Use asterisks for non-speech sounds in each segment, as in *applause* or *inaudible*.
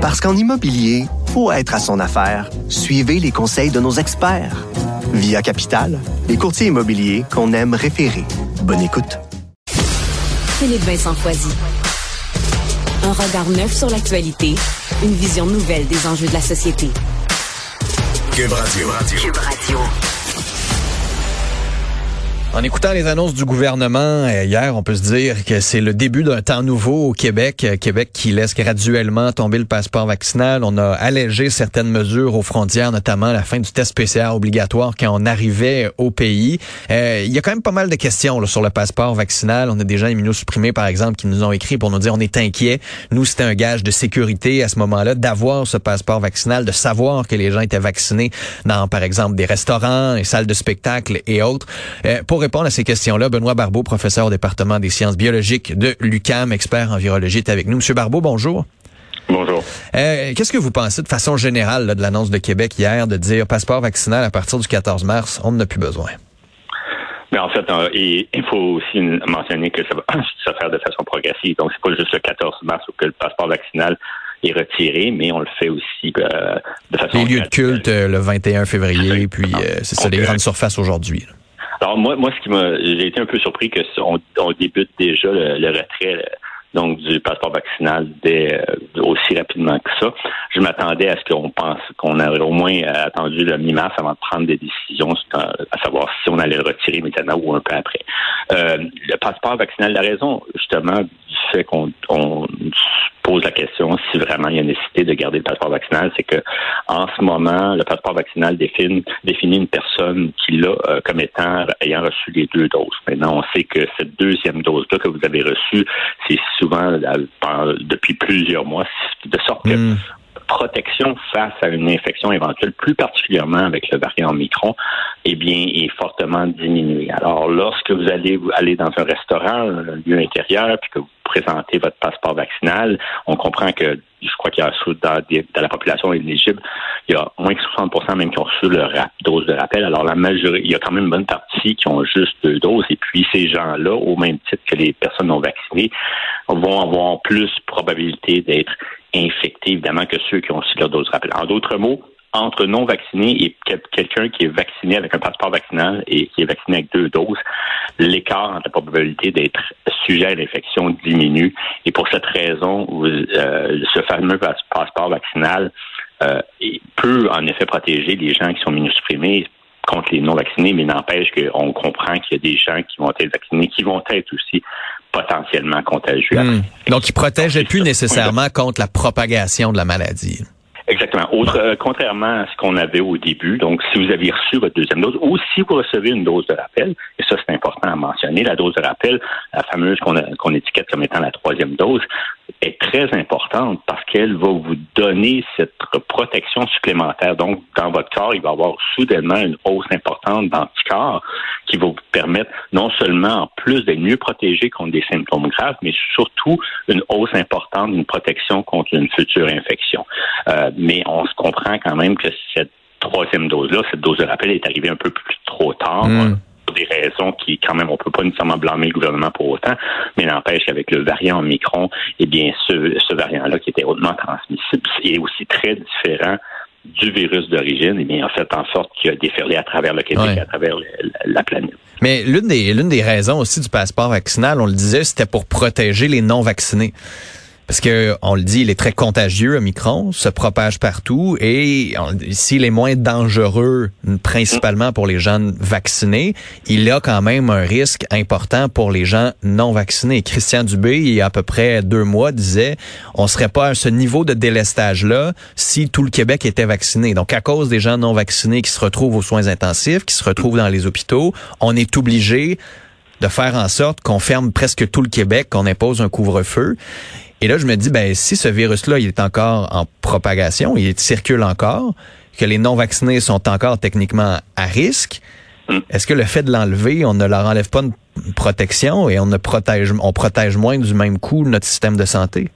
Parce qu'en immobilier, faut être à son affaire. Suivez les conseils de nos experts. Via Capital, les courtiers immobiliers qu'on aime référer. Bonne écoute. Philippe Vincent Foisy. Un regard neuf sur l'actualité, une vision nouvelle des enjeux de la société. Cube Radio. Cube Radio. En écoutant les annonces du gouvernement euh, hier, on peut se dire que c'est le début d'un temps nouveau au Québec. Euh, Québec qui laisse graduellement tomber le passeport vaccinal. On a allégé certaines mesures aux frontières, notamment la fin du test PCR obligatoire quand on arrivait au pays. Euh, il y a quand même pas mal de questions là, sur le passeport vaccinal. On a des gens immunosupprimés, par exemple, qui nous ont écrit pour nous dire on est inquiet. Nous, c'était un gage de sécurité à ce moment-là d'avoir ce passeport vaccinal, de savoir que les gens étaient vaccinés dans, par exemple, des restaurants, des salles de spectacle et autres. Répondre à ces questions-là, Benoît Barbeau, professeur au département des sciences biologiques de l'UCAM, expert en virologie, est avec nous. Monsieur Barbeau, bonjour. Bonjour. Euh, Qu'est-ce que vous pensez de façon générale là, de l'annonce de Québec hier de dire passeport vaccinal à partir du 14 mars, on n'en a plus besoin? Mais en fait, euh, il faut aussi mentionner que ça va *clears throat* se faire de façon progressive. Donc, c'est pas juste le 14 mars où que le passeport vaccinal est retiré, mais on le fait aussi euh, de façon. Les lieux de culte euh, le 21 février, puis c'est ça, les grandes surfaces aujourd'hui. Alors moi, moi, ce qui m'a, j'ai été un peu surpris que on, on débute déjà le, le retrait. Le, donc du passeport vaccinal dès, euh, aussi rapidement que ça. Je m'attendais à ce qu'on pense qu'on aurait au moins attendu le mi-mars avant de prendre des décisions, à savoir si on allait le retirer immédiatement ou un peu après. Euh, le passeport vaccinal, la raison justement du fait qu'on on pose la question si vraiment il y a nécessité de garder le passeport vaccinal, c'est que en ce moment, le passeport vaccinal définit, définit une personne qui l'a euh, comme étant ayant reçu les deux doses. Maintenant, on sait que cette deuxième dose-là que vous avez reçue, c'est souvent euh, depuis plusieurs mois, de sorte que Mm. protection face à une infection éventuelle, plus particulièrement avec le variant Omicron, eh bien, est fortement diminuée. Alors, lorsque vous allez vous aller dans un restaurant, un lieu intérieur, puis que vous présentez votre passeport vaccinal, on comprend que je crois qu'il y a dans, dans la population éligible, il y a moins que 60% même qui ont reçu leur dose de rappel. Alors, la majorité, il y a quand même une bonne partie qui ont juste deux doses. Et puis, ces gens-là, au même titre que les personnes non vaccinées, vont avoir plus probabilité d'être infectés, évidemment, que ceux qui ont aussi leur dose de rappel. En d'autres mots, entre non vacciné et quelqu'un qui est vacciné avec un passeport vaccinal et qui est vacciné avec deux doses, l'écart entre la probabilité d'être sujet à l'infection diminue. Et pour cette raison, euh, ce fameux passeport vaccinal euh, peut en effet protéger les gens qui sont immunosupprimés contre les non-vaccinés, mais n'empêche qu'on comprend qu'il y a des gens qui vont être vaccinés, qui vont être aussi potentiellement contagieux. Mmh. Donc, ils ne protégeaient plus nécessairement contre la propagation de la maladie. Exactement. Autre, euh, contrairement à ce qu'on avait au début, donc si vous aviez reçu votre deuxième dose ou si vous recevez une dose de rappel, et ça c'est important à mentionner, la dose de rappel, la fameuse qu'on étiquette comme étant la troisième dose, est très importante parce qu'elle va vous donner cette protection supplémentaire. Donc, dans votre corps, il va y avoir soudainement une hausse importante d'anticorps qui va vous permettre non seulement en plus d'être mieux protégé contre des symptômes graves, mais surtout une hausse importante d'une protection contre une future infection. Euh, mais on se comprend quand même que cette troisième dose-là, cette dose de rappel est arrivée un peu plus trop tard. Des raisons qui, quand même, on peut pas nécessairement blâmer le gouvernement pour autant, mais n'empêche qu'avec le variant Omicron, eh bien, ce, ce variant-là qui était hautement transmissible est aussi très différent du virus d'origine, eh bien, a fait en sorte qu'il a déferlé à travers le Québec, ouais. à travers le, la planète. Mais l'une des, l'une des raisons aussi du passeport vaccinal, on le disait, c'était pour protéger les non-vaccinés. Parce que on le dit, il est très contagieux, Omicron, se propage partout et s'il est moins dangereux, principalement pour les gens vaccinés, il a quand même un risque important pour les gens non vaccinés. Christian Dubé, il y a à peu près deux mois, disait, on serait pas à ce niveau de délestage-là si tout le Québec était vacciné. Donc, à cause des gens non vaccinés qui se retrouvent aux soins intensifs, qui se retrouvent dans les hôpitaux, on est obligé de faire en sorte qu'on ferme presque tout le Québec, qu'on impose un couvre-feu. Et là, je me dis, ben, si ce virus-là, il est encore en propagation, il circule encore, que les non-vaccinés sont encore techniquement à risque, est-ce que le fait de l'enlever, on ne leur enlève pas une protection et on ne protège, on protège moins du même coup notre système de santé?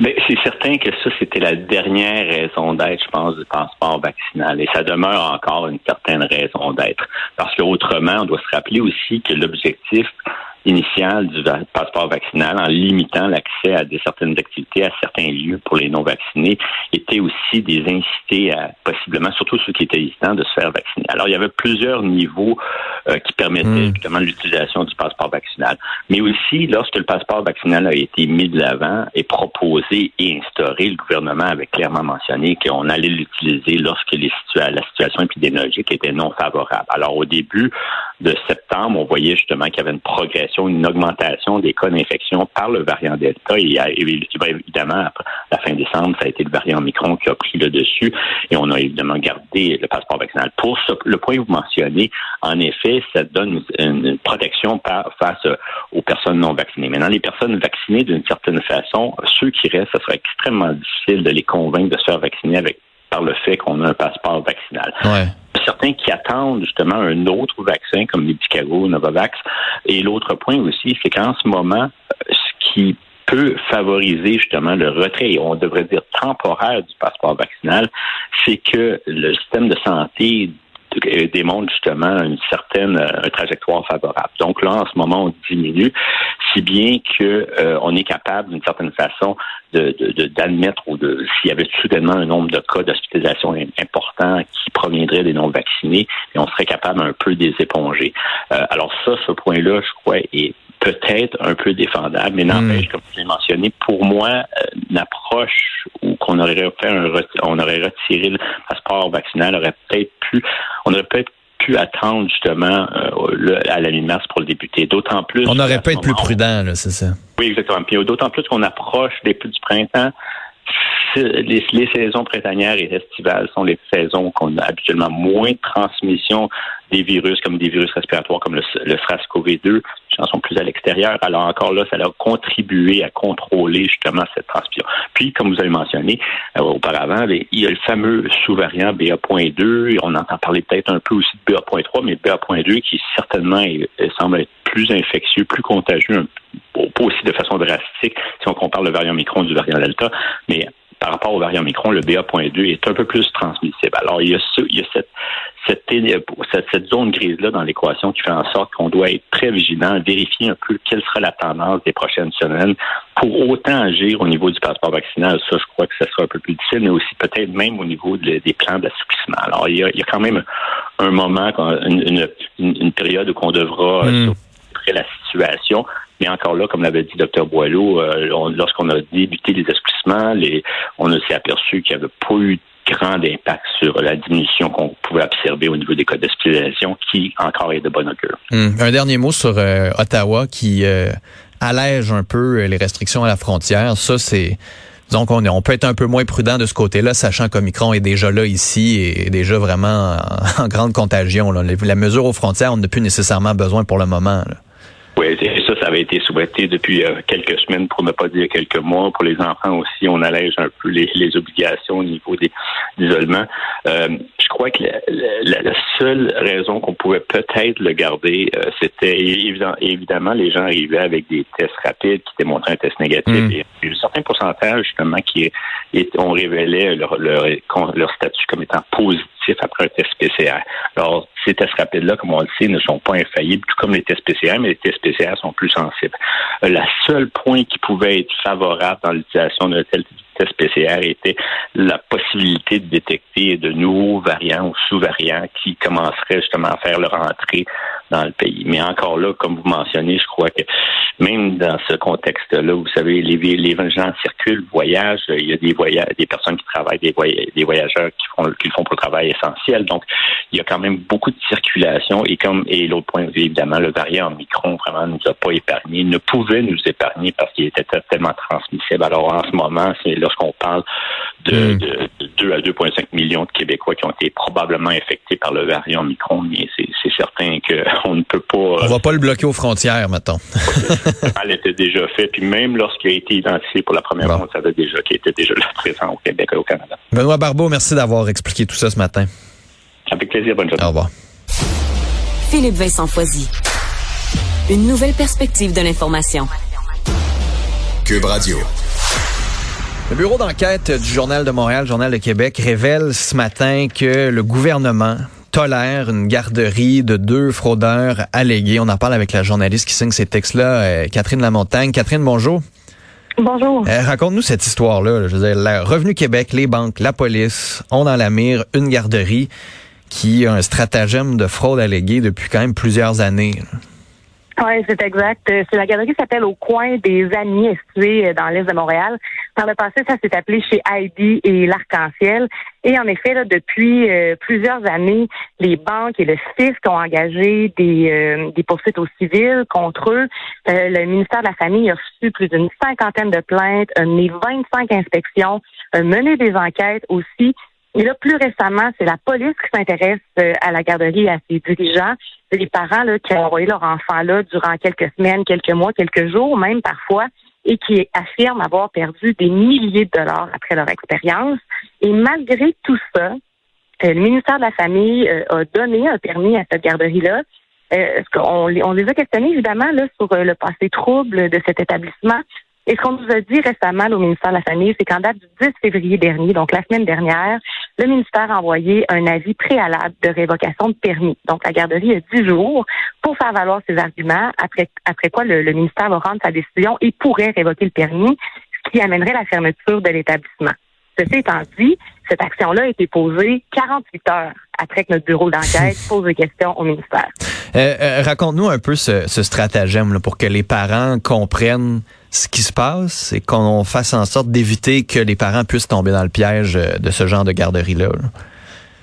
Mais c'est certain que ça, c'était la dernière raison d'être, je pense, du passeport vaccinal. Et ça demeure encore une certaine raison d'être. Parce qu'autrement, on doit se rappeler aussi que l'objectif initiale du passeport vaccinal en limitant l'accès à des certaines activités, à certains lieux pour les non-vaccinés, était aussi des incités à possiblement, surtout ceux qui étaient hésitants, de se faire vacciner. Alors, il y avait plusieurs niveaux euh, qui permettaient hmm. justement l'utilisation du passeport vaccinal. Mais aussi, lorsque le passeport vaccinal a été mis de l'avant et proposé et instauré, le gouvernement avait clairement mentionné qu'on allait l'utiliser lorsque les la situation épidémiologique était non favorable. Alors, au début de septembre, on voyait justement qu'il y avait une progression, une augmentation des cas d'infection par le variant Delta. Et évidemment, après la fin décembre, ça a été le variant Micron qui a pris le dessus et on a évidemment gardé le passeport vaccinal. Pour le point que vous mentionnez, en effet, ça donne une, protection face aux personnes non vaccinées. Maintenant, les personnes vaccinées, d'une certaine façon, ceux qui restent, ce serait extrêmement difficile de les convaincre de se faire vacciner avec par le fait qu'on a un passeport vaccinal. Certains qui attendent justement un autre vaccin comme Medicago, Novavax. Et l'autre point aussi, c'est qu'en ce moment, ce qui peut favoriser justement le retrait, on devrait dire temporaire du passeport vaccinal, c'est que le système de santé démontre justement une certaine euh, trajectoire favorable. Donc là, en ce moment, on diminue, si bien que euh, on est capable, d'une certaine façon, d'admettre ou de s'il y avait soudainement un nombre de cas d'hospitalisation important qui proviendrait des non-vaccinés, et on serait capable un peu de les éponger. Euh, alors ça, ce point-là, je crois, est peut-être un peu défendable, mais n'empêche, hmm. comme je l'ai mentionné, pour moi, une approche où qu'on aurait fait un on aurait retiré le passeport vaccinal aurait peut-être pu, on aurait peut-être pu attendre justement euh, à la mi-mars pour le débuter. D'autant plus. On aurait pu être plus prudent, c'est ça. Oui, exactement. Puis d'autant plus qu'on approche des plus du printemps. Les, les, saisons printanières et estivales sont les saisons qu'on a habituellement moins de transmission des virus comme des virus respiratoires comme le, le SRAS-CoV-2 sont plus à l'extérieur. Alors encore là, ça a contribué à contrôler justement cette transmission. Puis, comme vous avez mentionné euh, auparavant, il y a le fameux sous-variant BA.2. On entend parler peut-être un peu aussi de BA.3, mais BA.2 qui certainement semble être plus infectieux, plus contagieux, pas aussi de façon drastique si on compare le variant Micron du variant Delta, mais par rapport au variant Micron, le BA.2 est un peu plus transmissible. Alors, il y a, il y a cette, cette, cette, zone grise-là dans l'équation qui fait en sorte qu'on doit être très vigilant, vérifier un peu quelle sera la tendance des prochaines semaines pour autant agir au niveau du passeport vaccinal. Ça, je crois que ce sera un peu plus difficile, mais aussi peut-être même au niveau des plans d'assouplissement. Alors, il y, a, il y a quand même un moment, une, une, une période où on devra mm. la situation. Mais encore là, comme l'avait dit Dr Boileau, euh, lorsqu'on a débuté les assouplissements, les, on s'est aperçu qu'il n'y avait pas eu grand impact sur la diminution qu'on pouvait observer au niveau des cas d'hospitalisation, qui encore est de bonne augure. Hum, un dernier mot sur euh, Ottawa qui euh, allège un peu les restrictions à la frontière. Ça, c'est donc on, on peut être un peu moins prudent de ce côté-là, sachant qu'Omicron est déjà là ici et est déjà vraiment en, *laughs* grande contagion. La mesure aux frontières, on n'a plus nécessairement besoin pour le moment. Oui, ça, ça avait été souhaité depuis euh, quelques semaines, pour ne pas dire quelques mois. Pour les enfants aussi, on allège un peu les, obligations au niveau des d'isolement. Euh, je crois que la, seule raison qu'on pouvait peut-être le garder, euh, c'était évidemment, les gens arrivaient avec des tests rapides qui démontraient un test négatif. Mm. Et il y a un certain pourcentage justement qui est, on révélait leur, leur, leur statut comme étant positif après un test PCR. Alors, ces tests rapides-là, comme on le sait, ne sont pas infaillibles, tout comme les tests PCR, mais les tests PCR sont plus sensibles. Euh, la seule point qui pouvait être favorable dans l'utilisation d'un test PCR était la possibilité de détecter de nouveaux variants ou sous-variants qui commenceraient justement à faire leur entrée dans le pays. Mais encore là, comme vous mentionnez, je crois que même dans ce contexte-là, vous savez, les, les gens circulent, voyagent, il y a des voyages, des personnes qui travaillent, des, des voyageurs qui font, qui le font pour le travail essentiel. Donc, il y a quand même beaucoup de circulation et comme et l'autre point évidemment, le variant Omicron vraiment nous a pas épargné, ne pouvait nous épargner parce qu'il était tellement transmissible. Alors en ce moment, c'est lorsqu'on parle de, hmm. de, 2 à 2,5 millions de Québécois qui ont été probablement infectés par le variant Omicron, mais c'est certain qu'on *laughs* ne peut pas. On va pas le bloquer aux frontières, mettons. *laughs* Elle était déjà fait, puis même lorsqu'il a été identifié pour la première fois, on savait déjà qu'il était déjà *laughs* présent au Québec et au Canada. Benoît Barbeau, merci d'avoir expliqué tout ça ce matin. Avec plaisir, bonne journée. Au revoir. Philippe Vincent Foisy. Une nouvelle perspective de l'information. Cube Radio. Le bureau d'enquête du Journal de Montréal, Journal de Québec, révèle ce matin que le gouvernement tolère une garderie de deux fraudeurs allégués. On en parle avec la journaliste qui signe ces textes-là, euh, Catherine Lamontagne. Catherine, bonjour. Bonjour. Euh, Raconte-nous cette histoire-là. Je veux dire, Revenu Québec, les banques, la police ont dans la mire une garderie qui a un stratagème de fraude allégué depuis quand même plusieurs années. Oui, c'est exact. Euh, c'est la galerie qui s'appelle Au coin des Amis, située euh, dans l'est de Montréal. Par le passé, ça s'est appelé chez Heidi et l'Arc-en-Ciel. Et en effet, là, depuis euh, plusieurs années, les banques et le fisc ont engagé des, des poursuites au civil contre eux. le ministère de la Famille a reçu plus d'une cinquantaine de plaintes, a mené 25 inspections, mené des enquêtes aussi. Et là, plus récemment, c'est la police qui s'intéresse à la garderie et à ses dirigeants les parents là, qui ont envoyé leur enfant là durant quelques semaines, quelques mois, quelques jours, même parfois, et qui affirment avoir perdu des milliers de dollars après leur expérience. Et malgré tout ça, euh, le ministère de la Famille euh, a donné un permis à cette garderie-là. Euh, on, les a questionnés, évidemment, là, sur le passé trouble de cet établissement? Et ce qu'on nous a dit récemment au ministère de la Famille, c'est qu'en date du 10 février dernier, donc la semaine dernière, le ministère a envoyé un avis préalable de révocation de permis. Donc la garderie a 10 jours pour faire valoir ses arguments, après, après quoi le, ministère va rendre sa décision et pourrait révoquer le permis, ce qui amènerait la fermeture de l'établissement. Ceci étant dit, cette action-là a été posée 48 heures après que notre bureau d'enquête *laughs* pose des questions au ministère. Euh, euh, raconte-nous un peu ce, ce stratagème là, pour que les parents comprennent ce qui se passe et qu'on fasse en sorte d'éviter que les parents puissent tomber dans le piège euh, de ce genre de garderie-là.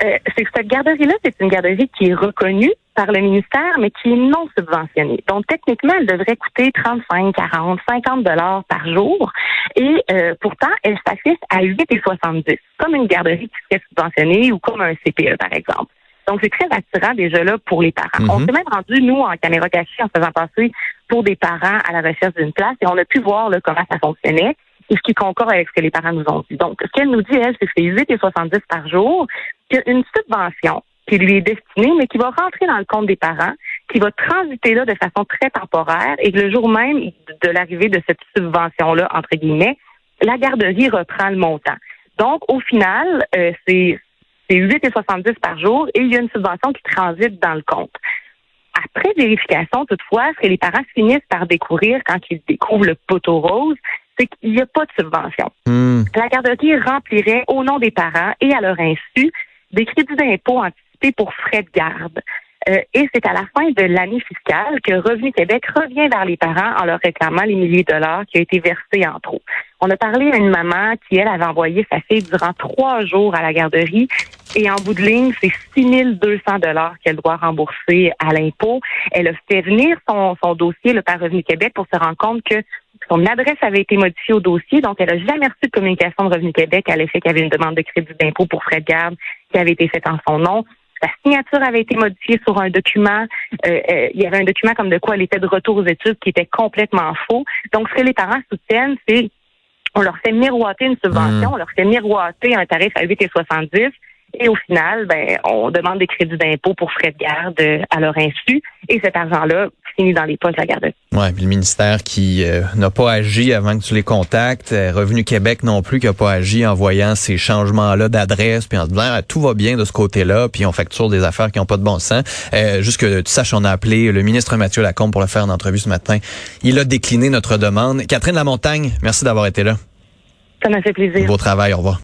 Euh, c'est que cette garderie-là, c'est une garderie qui est reconnue par le ministère, mais qui est non subventionnée. Donc, techniquement, elle devrait coûter 35, 40, 50 dollars par jour. Et euh, pourtant, elle s'affiche à 8,70, comme une garderie qui serait subventionnée ou comme un CPE, par exemple. Donc, c'est très attirant déjà là pour les parents. On mhm. s'est même rendu, nous, en caméra cachée, en faisant passer pour des parents à la recherche d'une place et on a pu voir là, comment ça fonctionnait et ce qui concorde avec ce que les parents nous ont dit. Donc, ce qu'elle nous dit, elle, c'est que c'est 8 et 70 par jour, qu'il y a une subvention qui lui est destinée, mais qui va rentrer dans le compte des parents, qui va transiter là de façon très temporaire et que le jour même de l'arrivée de cette subvention-là, entre guillemets, la garderie reprend le montant. Donc, au final, euh, c'est c'est 8,70 par jour et il y a une subvention qui transite dans le compte. Après vérification, toutefois, ce que les parents finissent par découvrir quand ils découvrent le poteau rose, c'est qu'il n'y a pas de subvention. Hmm. La garderie remplirait au nom des parents et à leur insu des crédits d'impôt anticipés pour frais de garde. Euh, et c'est à la fin de l'année fiscale que Revenu Québec revient vers les parents en leur réclamant les milliers de dollars qui ont été versés en trop. On a parlé à une maman qui, elle, avait envoyé sa fille durant trois jours à la garderie et en bout de ligne, c'est 6200 dollars qu'elle doit rembourser à l'impôt. Elle a fait venir son, dossier le par Revenu Québec pour se rendre compte que son adresse avait été modifiée au dossier, donc elle a jamais reçu de communication de Revenu Québec à l'effet qu'il y avait une demande de crédit d'impôt pour frais de garde qui avait été faite en son nom. Sa signature avait été modifiée sur un document. Euh, euh, il y avait un document comme de quoi elle était de retour aux études qui était complètement faux. Donc, ce que les parents soutiennent, c'est on leur fait miroiter une subvention, mmh. on leur fait miroiter un tarif à 8,70 et au final, ben, on demande des crédits d'impôt pour frais de garde euh, à leur insu. Et cet argent-là dans les poches de la garde. Oui, puis le ministère qui euh, n'a pas agi avant que tu les contactes. Euh, Revenu Québec non plus qui n'a pas agi en voyant ces changements-là d'adresse, puis en se disant ah, tout va bien de ce côté-là, puis on facture des affaires qui n'ont pas de bon sens. juste que tu saches, on a appelé le ministre Mathieu Lacombe pour le faire en entrevue ce matin. Il a décliné notre demande. Catherine Lamontagne, merci d'avoir été là. Ça m'a fait plaisir. Beau travail, au revoir.